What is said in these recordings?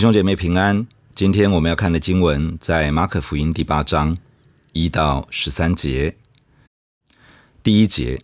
弟兄姐妹平安。今天我们要看的经文在马可福音第八章一到十三节。第一节，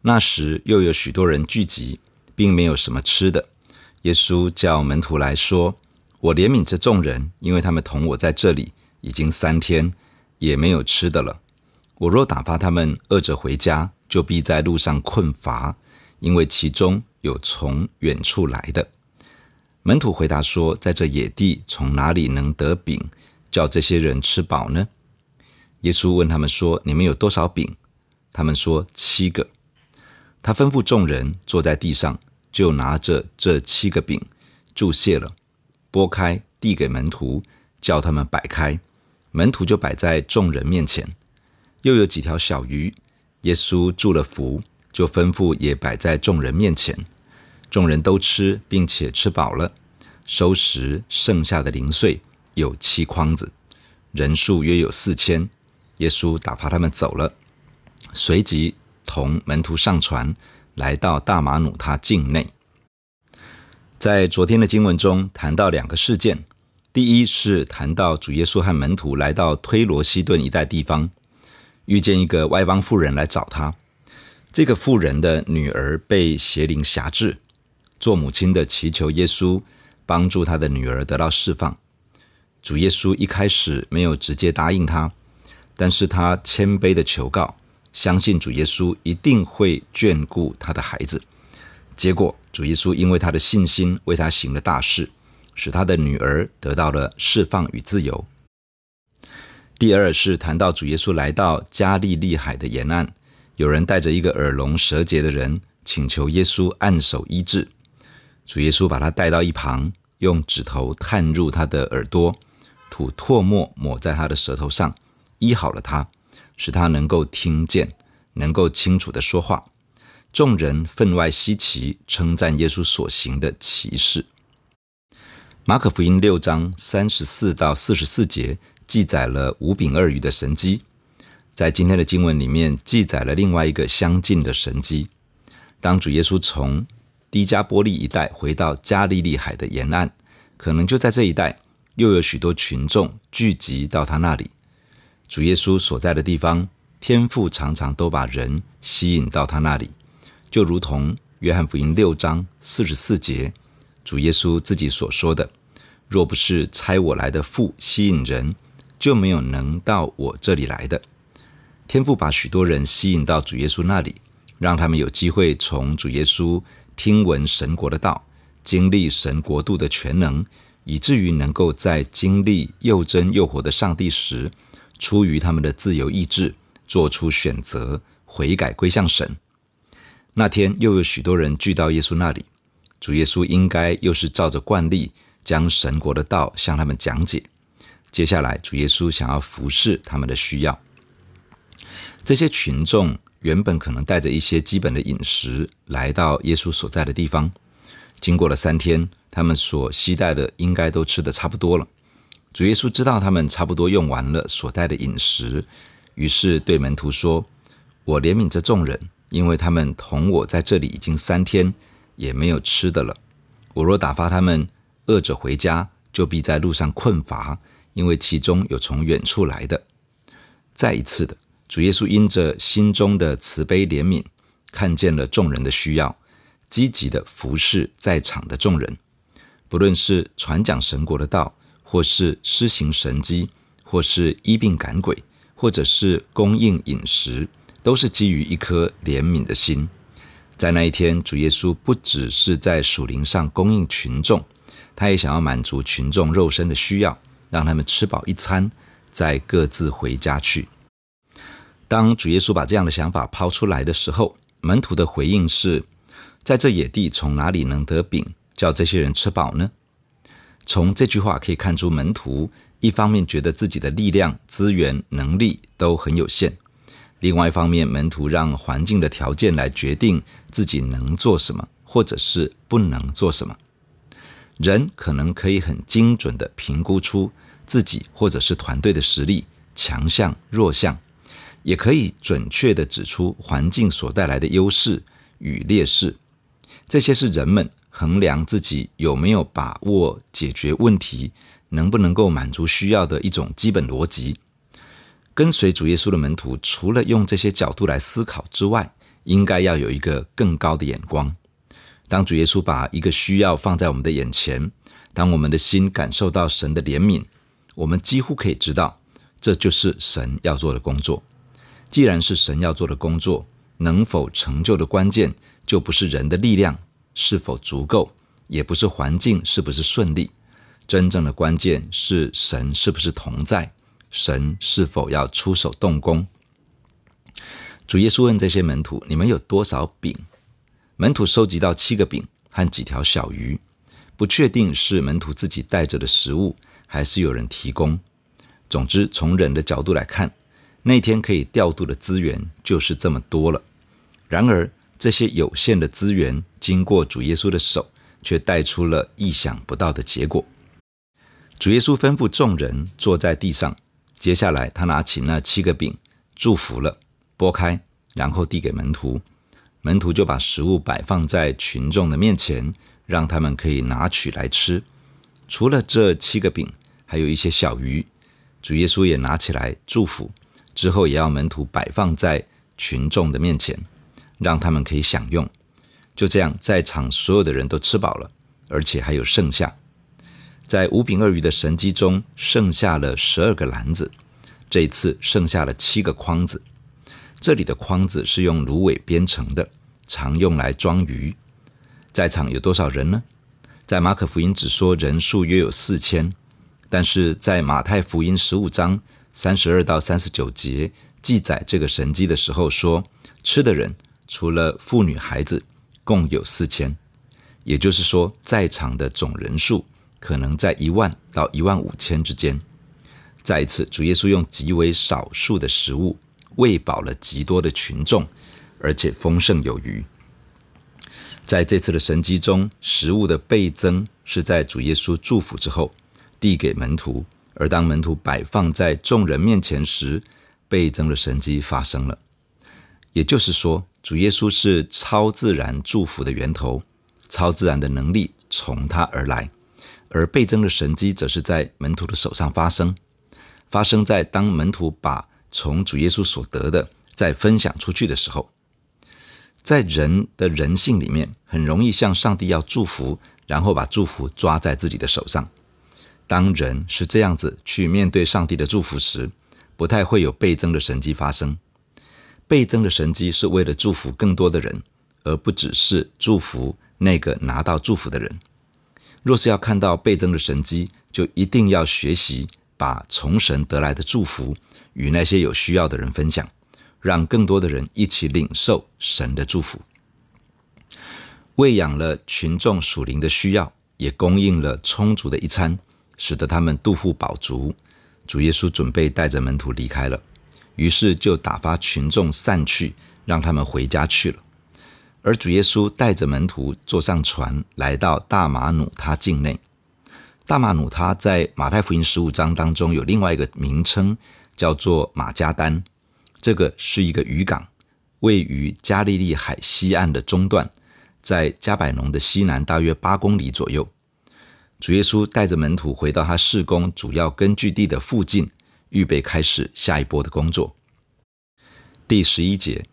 那时又有许多人聚集，并没有什么吃的。耶稣叫门徒来说：“我怜悯这众人，因为他们同我在这里已经三天，也没有吃的了。我若打发他们饿着回家，就必在路上困乏，因为其中有从远处来的。”门徒回答说：“在这野地，从哪里能得饼，叫这些人吃饱呢？”耶稣问他们说：“你们有多少饼？”他们说：“七个。”他吩咐众人坐在地上，就拿着这七个饼，祝谢了，拨开，递给门徒，叫他们摆开。门徒就摆在众人面前。又有几条小鱼，耶稣祝了福，就吩咐也摆在众人面前。众人都吃，并且吃饱了，收拾剩下的零碎有七筐子，人数约有四千。耶稣打发他们走了，随即同门徒上船，来到大马努他境内。在昨天的经文中谈到两个事件，第一是谈到主耶稣和门徒来到推罗西顿一带地方，遇见一个外邦妇人来找他。这个妇人的女儿被邪灵挟制。做母亲的祈求耶稣帮助他的女儿得到释放。主耶稣一开始没有直接答应他，但是他谦卑的求告，相信主耶稣一定会眷顾他的孩子。结果，主耶稣因为他的信心为他行了大事，使他的女儿得到了释放与自由。第二是谈到主耶稣来到加利利海的沿岸，有人带着一个耳聋舌结的人，请求耶稣按手医治。主耶稣把他带到一旁，用指头探入他的耳朵，吐唾沫抹在他的舌头上，医好了他，使他能够听见，能够清楚地说话。众人分外稀奇，称赞耶稣所行的奇事。马可福音六章三十四到四十四节记载了五饼二鱼的神迹，在今天的经文里面记载了另外一个相近的神迹。当主耶稣从低加波利一带回到加利利海的沿岸，可能就在这一带，又有许多群众聚集到他那里。主耶稣所在的地方，天父常常都把人吸引到他那里，就如同约翰福音六章四十四节，主耶稣自己所说的：“若不是差我来的父吸引人，就没有能到我这里来的。”天父把许多人吸引到主耶稣那里，让他们有机会从主耶稣。听闻神国的道，经历神国度的全能，以至于能够在经历又真又活的上帝时，出于他们的自由意志，做出选择，悔改归向神。那天又有许多人聚到耶稣那里，主耶稣应该又是照着惯例，将神国的道向他们讲解。接下来，主耶稣想要服侍他们的需要，这些群众。原本可能带着一些基本的饮食来到耶稣所在的地方，经过了三天，他们所携带的应该都吃的差不多了。主耶稣知道他们差不多用完了所带的饮食，于是对门徒说：“我怜悯这众人，因为他们同我在这里已经三天，也没有吃的了。我若打发他们饿着回家，就必在路上困乏，因为其中有从远处来的。”再一次的。主耶稣因着心中的慈悲怜悯，看见了众人的需要，积极的服侍在场的众人。不论是传讲神国的道，或是施行神迹，或是医病赶鬼，或者是供应饮食，都是基于一颗怜悯的心。在那一天，主耶稣不只是在属灵上供应群众，他也想要满足群众肉身的需要，让他们吃饱一餐，再各自回家去。当主耶稣把这样的想法抛出来的时候，门徒的回应是：在这野地，从哪里能得饼，叫这些人吃饱呢？从这句话可以看出，门徒一方面觉得自己的力量、资源、能力都很有限；另外一方面，门徒让环境的条件来决定自己能做什么，或者是不能做什么。人可能可以很精准地评估出自己或者是团队的实力、强项、弱项。也可以准确地指出环境所带来的优势与劣势，这些是人们衡量自己有没有把握解决问题，能不能够满足需要的一种基本逻辑。跟随主耶稣的门徒，除了用这些角度来思考之外，应该要有一个更高的眼光。当主耶稣把一个需要放在我们的眼前，当我们的心感受到神的怜悯，我们几乎可以知道，这就是神要做的工作。既然是神要做的工作，能否成就的关键，就不是人的力量是否足够，也不是环境是不是顺利，真正的关键是神是不是同在。神是否要出手动工？主耶稣问这些门徒：“你们有多少饼？”门徒收集到七个饼和几条小鱼，不确定是门徒自己带着的食物，还是有人提供。总之，从人的角度来看，那天可以调度的资源就是这么多了。然而，这些有限的资源经过主耶稣的手，却带出了意想不到的结果。主耶稣吩咐众人坐在地上。接下来，他拿起那七个饼，祝福了，拨开，然后递给门徒。门徒就把食物摆放在群众的面前，让他们可以拿取来吃。除了这七个饼，还有一些小鱼。主耶稣也拿起来祝福，之后也要门徒摆放在群众的面前，让他们可以享用。就这样，在场所有的人都吃饱了，而且还有剩下。在五饼二鱼的神迹中，剩下了十二个篮子。这一次剩下了七个筐子。这里的筐子是用芦苇编成的，常用来装鱼。在场有多少人呢？在马可福音只说人数约有四千，但是在马太福音十五章三十二到三十九节记载这个神迹的时候说，吃的人除了妇女孩子，共有四千。也就是说，在场的总人数。可能在一万到一万五千之间。再一次，主耶稣用极为少数的食物喂饱了极多的群众，而且丰盛有余。在这次的神迹中，食物的倍增是在主耶稣祝福之后递给门徒，而当门徒摆放在众人面前时，倍增的神迹发生了。也就是说，主耶稣是超自然祝福的源头，超自然的能力从他而来。而倍增的神迹则是在门徒的手上发生，发生在当门徒把从主耶稣所得的再分享出去的时候，在人的人性里面，很容易向上帝要祝福，然后把祝福抓在自己的手上。当人是这样子去面对上帝的祝福时，不太会有倍增的神迹发生。倍增的神迹是为了祝福更多的人，而不只是祝福那个拿到祝福的人。若是要看到倍增的神迹，就一定要学习把从神得来的祝福与那些有需要的人分享，让更多的人一起领受神的祝福。喂养了群众属灵的需要，也供应了充足的一餐，使得他们肚腹饱足。主耶稣准备带着门徒离开了，于是就打发群众散去，让他们回家去了。而主耶稣带着门徒坐上船，来到大马努他境内。大马努他在马太福音十五章当中有另外一个名称，叫做马加丹。这个是一个渔港，位于加利利海西岸的中段，在加百农的西南大约八公里左右。主耶稣带着门徒回到他事工主要根据地的附近，预备开始下一波的工作。第十一节。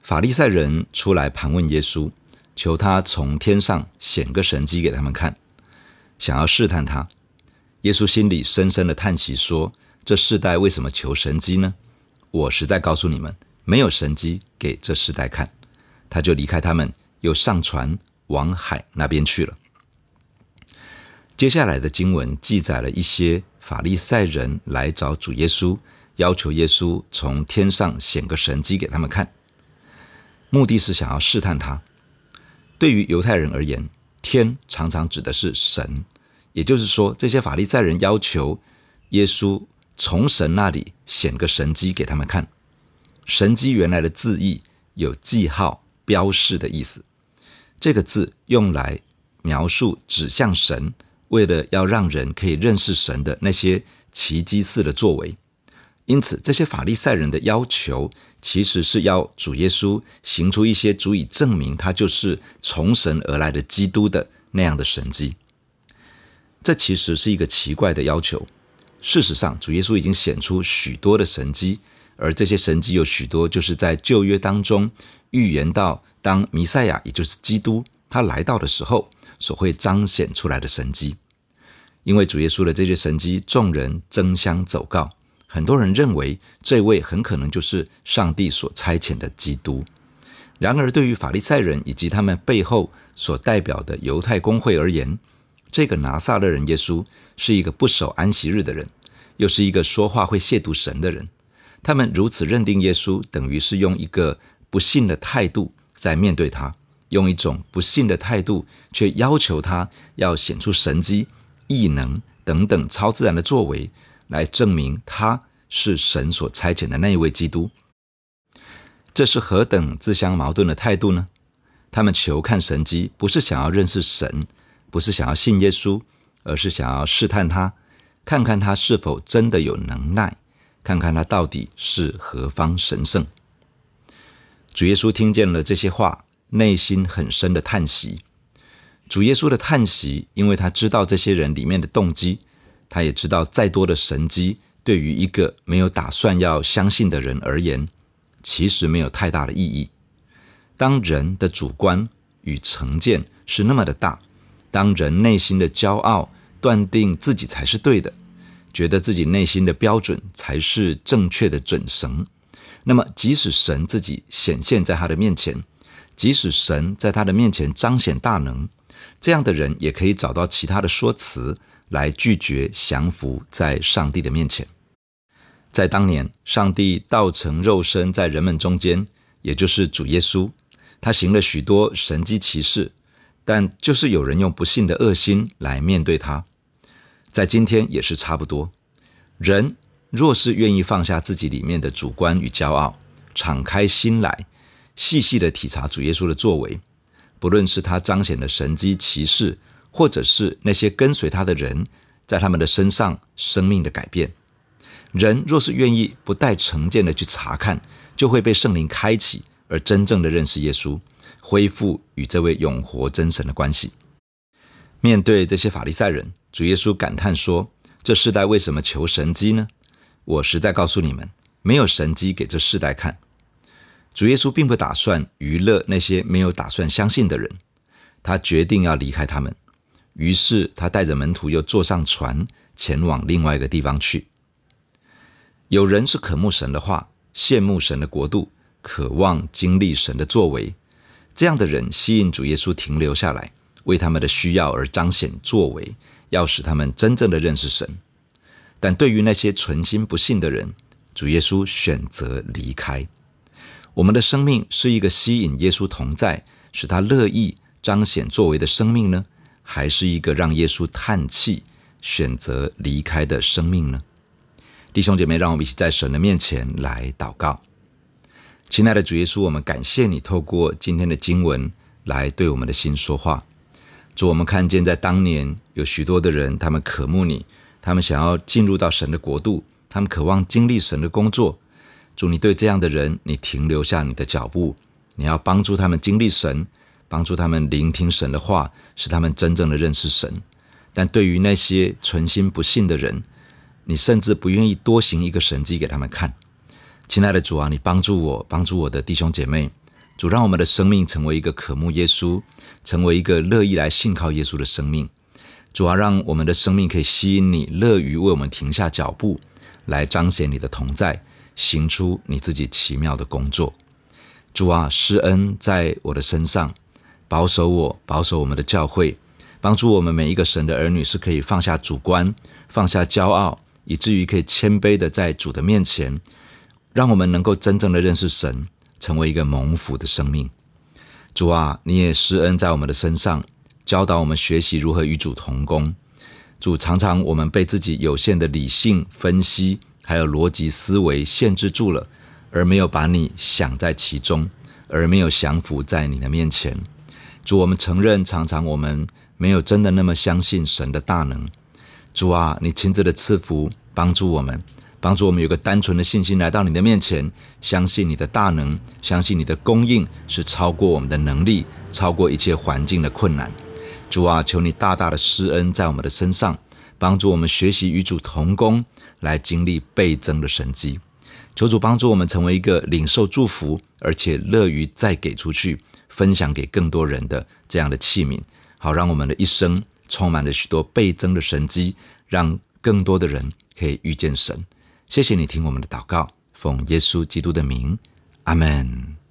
法利赛人出来盘问耶稣，求他从天上显个神迹给他们看，想要试探他。耶稣心里深深的叹息说：“这世代为什么求神迹呢？我实在告诉你们，没有神迹给这世代看。”他就离开他们，又上船往海那边去了。接下来的经文记载了一些法利赛人来找主耶稣，要求耶稣从天上显个神迹给他们看。目的是想要试探他。对于犹太人而言，天常常指的是神，也就是说，这些法利赛人要求耶稣从神那里显个神迹给他们看。神迹原来的字义有记号、标示的意思，这个字用来描述指向神，为了要让人可以认识神的那些奇迹似的作为。因此，这些法利赛人的要求其实是要主耶稣行出一些足以证明他就是从神而来的基督的那样的神迹。这其实是一个奇怪的要求。事实上，主耶稣已经显出许多的神迹，而这些神迹有许多就是在旧约当中预言到，当弥赛亚，也就是基督，他来到的时候所会彰显出来的神迹。因为主耶稣的这些神迹，众人争相走告，很多人认为这位很可能就是上帝所差遣的基督。然而，对于法利赛人以及他们背后所代表的犹太公会而言，这个拿撒勒人耶稣是一个不守安息日的人，又是一个说话会亵渎神的人。他们如此认定耶稣，等于是用一个不信的态度在面对他，用一种不信的态度，却要求他要显出神迹、异能等等超自然的作为，来证明他是神所差遣的那一位基督。这是何等自相矛盾的态度呢？他们求看神迹，不是想要认识神。不是想要信耶稣，而是想要试探他，看看他是否真的有能耐，看看他到底是何方神圣。主耶稣听见了这些话，内心很深的叹息。主耶稣的叹息，因为他知道这些人里面的动机，他也知道再多的神迹，对于一个没有打算要相信的人而言，其实没有太大的意义。当人的主观与成见是那么的大。当人内心的骄傲断定自己才是对的，觉得自己内心的标准才是正确的准绳，那么即使神自己显现在他的面前，即使神在他的面前彰显大能，这样的人也可以找到其他的说辞来拒绝降服在上帝的面前。在当年，上帝道成肉身在人们中间，也就是主耶稣，他行了许多神迹奇事。但就是有人用不信的恶心来面对他，在今天也是差不多。人若是愿意放下自己里面的主观与骄傲，敞开心来，细细的体察主耶稣的作为，不论是他彰显的神迹奇事，或者是那些跟随他的人在他们的身上生命的改变，人若是愿意不带成见的去查看，就会被圣灵开启，而真正的认识耶稣。恢复与这位永活真神的关系。面对这些法利赛人，主耶稣感叹说：“这世代为什么求神迹呢？我实在告诉你们，没有神迹给这世代看。”主耶稣并不打算娱乐那些没有打算相信的人，他决定要离开他们。于是他带着门徒又坐上船，前往另外一个地方去。有人是渴慕神的话，羡慕神的国度，渴望经历神的作为。这样的人吸引主耶稣停留下来，为他们的需要而彰显作为，要使他们真正的认识神。但对于那些存心不信的人，主耶稣选择离开。我们的生命是一个吸引耶稣同在，使他乐意彰显作为的生命呢，还是一个让耶稣叹气、选择离开的生命呢？弟兄姐妹，让我们一起在神的面前来祷告。亲爱的主耶稣，我们感谢你透过今天的经文来对我们的心说话。主，我们看见在当年有许多的人，他们渴慕你，他们想要进入到神的国度，他们渴望经历神的工作。主，你对这样的人，你停留下你的脚步，你要帮助他们经历神，帮助他们聆听神的话，使他们真正的认识神。但对于那些存心不信的人，你甚至不愿意多行一个神迹给他们看。亲爱的主啊，你帮助我，帮助我的弟兄姐妹。主，让我们的生命成为一个渴慕耶稣，成为一个乐意来信靠耶稣的生命。主啊，让我们的生命可以吸引你，乐于为我们停下脚步，来彰显你的同在，行出你自己奇妙的工作。主啊，施恩在我的身上，保守我，保守我们的教会，帮助我们每一个神的儿女是可以放下主观，放下骄傲，以至于可以谦卑的在主的面前。让我们能够真正的认识神，成为一个蒙福的生命。主啊，你也施恩在我们的身上，教导我们学习如何与主同工。主，常常我们被自己有限的理性分析还有逻辑思维限制住了，而没有把你想在其中，而没有降服在你的面前。主，我们承认，常常我们没有真的那么相信神的大能。主啊，你亲自的赐福帮助我们。帮助我们有个单纯的信心来到你的面前，相信你的大能，相信你的供应是超过我们的能力，超过一切环境的困难。主啊，求你大大的施恩在我们的身上，帮助我们学习与主同工，来经历倍增的神迹。求主帮助我们成为一个领受祝福，而且乐于再给出去，分享给更多人的这样的器皿，好让我们的一生充满了许多倍增的神迹，让更多的人可以遇见神。谢谢你听我们的祷告，奉耶稣基督的名，阿门。